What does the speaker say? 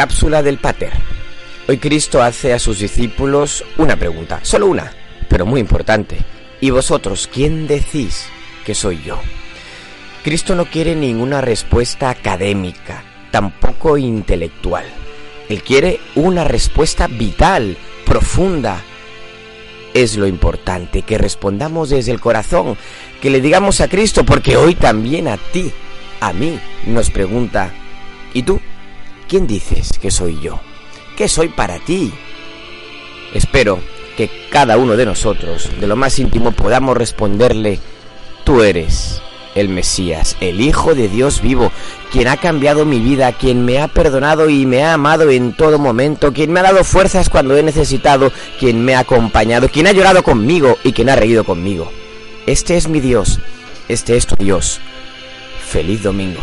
cápsula del Pater. Hoy Cristo hace a sus discípulos una pregunta, solo una, pero muy importante. ¿Y vosotros quién decís que soy yo? Cristo no quiere ninguna respuesta académica, tampoco intelectual. Él quiere una respuesta vital, profunda. Es lo importante, que respondamos desde el corazón, que le digamos a Cristo, porque hoy también a ti, a mí, nos pregunta, ¿y tú? ¿Quién dices que soy yo? ¿Qué soy para ti? Espero que cada uno de nosotros, de lo más íntimo, podamos responderle, tú eres el Mesías, el Hijo de Dios vivo, quien ha cambiado mi vida, quien me ha perdonado y me ha amado en todo momento, quien me ha dado fuerzas cuando he necesitado, quien me ha acompañado, quien ha llorado conmigo y quien ha reído conmigo. Este es mi Dios, este es tu Dios. Feliz domingo.